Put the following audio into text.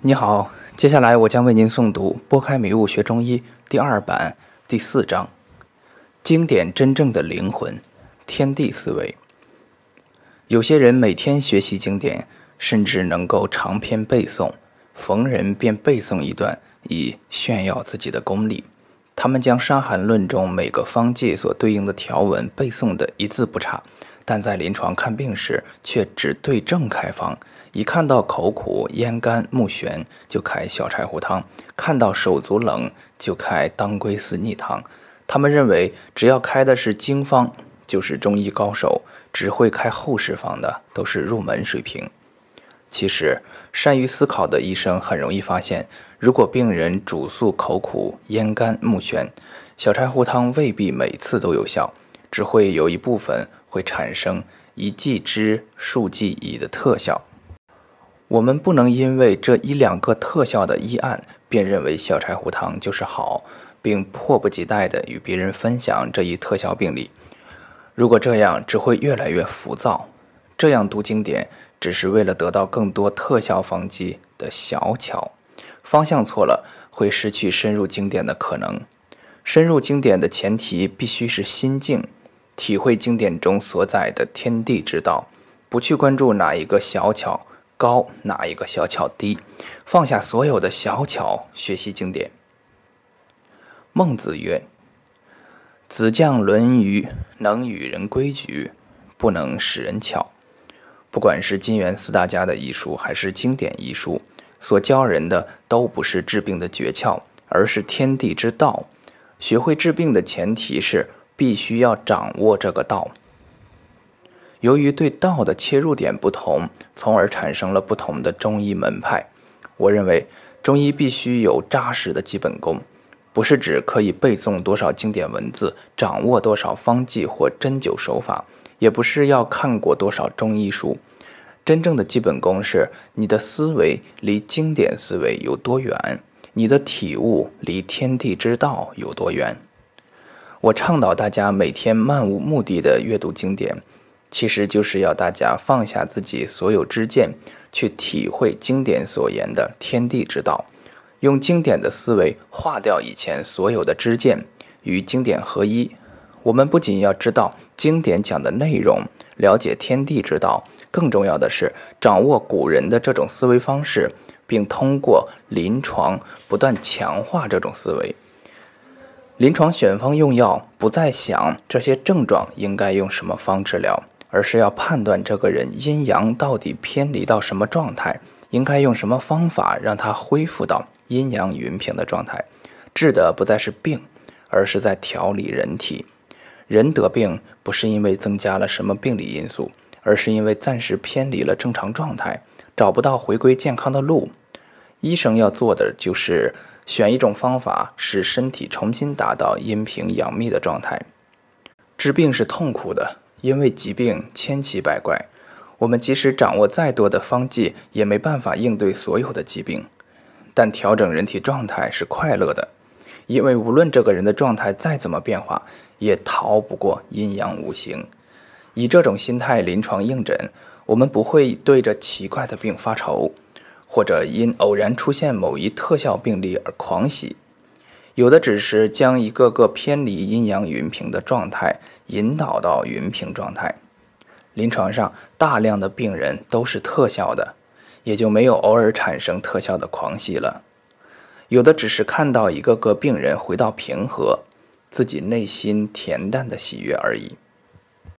你好，接下来我将为您诵读《拨开迷雾学中医》第二版第四章：经典真正的灵魂——天地思维。有些人每天学习经典，甚至能够长篇背诵，逢人便背诵一段，以炫耀自己的功力。他们将《伤寒论》中每个方剂所对应的条文背诵的一字不差，但在临床看病时却只对症开方。一看到口苦、咽干、目眩，就开小柴胡汤；看到手足冷，就开当归四逆汤。他们认为，只要开的是经方，就是中医高手；只会开后世方的，都是入门水平。其实，善于思考的医生很容易发现，如果病人主诉口苦、咽干、目眩，小柴胡汤未必每次都有效，只会有一部分会产生一剂之、数剂以的特效。我们不能因为这一两个特效的医案，便认为小柴胡汤就是好，并迫不及待地与别人分享这一特效病例。如果这样，只会越来越浮躁。这样读经典，只是为了得到更多特效方剂的小巧，方向错了，会失去深入经典的可能。深入经典的前提必须是心境，体会经典中所载的天地之道，不去关注哪一个小巧。高哪一个小巧低，放下所有的小巧，学习经典。孟子曰：“子将论语，能与人规矩，不能使人巧。”不管是金元四大家的医书，还是经典医书，所教人的都不是治病的诀窍，而是天地之道。学会治病的前提是必须要掌握这个道。由于对道的切入点不同，从而产生了不同的中医门派。我认为，中医必须有扎实的基本功，不是指可以背诵多少经典文字，掌握多少方剂或针灸手法，也不是要看过多少中医书。真正的基本功是你的思维离经典思维有多远，你的体悟离天地之道有多远。我倡导大家每天漫无目的的阅读经典。其实就是要大家放下自己所有知见，去体会经典所言的天地之道，用经典的思维化掉以前所有的知见，与经典合一。我们不仅要知道经典讲的内容，了解天地之道，更重要的是掌握古人的这种思维方式，并通过临床不断强化这种思维。临床选方用药，不再想这些症状应该用什么方治疗。而是要判断这个人阴阳到底偏离到什么状态，应该用什么方法让他恢复到阴阳匀平的状态。治的不再是病，而是在调理人体。人得病不是因为增加了什么病理因素，而是因为暂时偏离了正常状态，找不到回归健康的路。医生要做的就是选一种方法，使身体重新达到阴平阳秘的状态。治病是痛苦的。因为疾病千奇百怪，我们即使掌握再多的方剂，也没办法应对所有的疾病。但调整人体状态是快乐的，因为无论这个人的状态再怎么变化，也逃不过阴阳五行。以这种心态临床应诊，我们不会对着奇怪的病发愁，或者因偶然出现某一特效病例而狂喜。有的只是将一个个偏离阴阳云平的状态引导到云平状态。临床上大量的病人都是特效的，也就没有偶尔产生特效的狂喜了。有的只是看到一个个病人回到平和，自己内心恬淡的喜悦而已。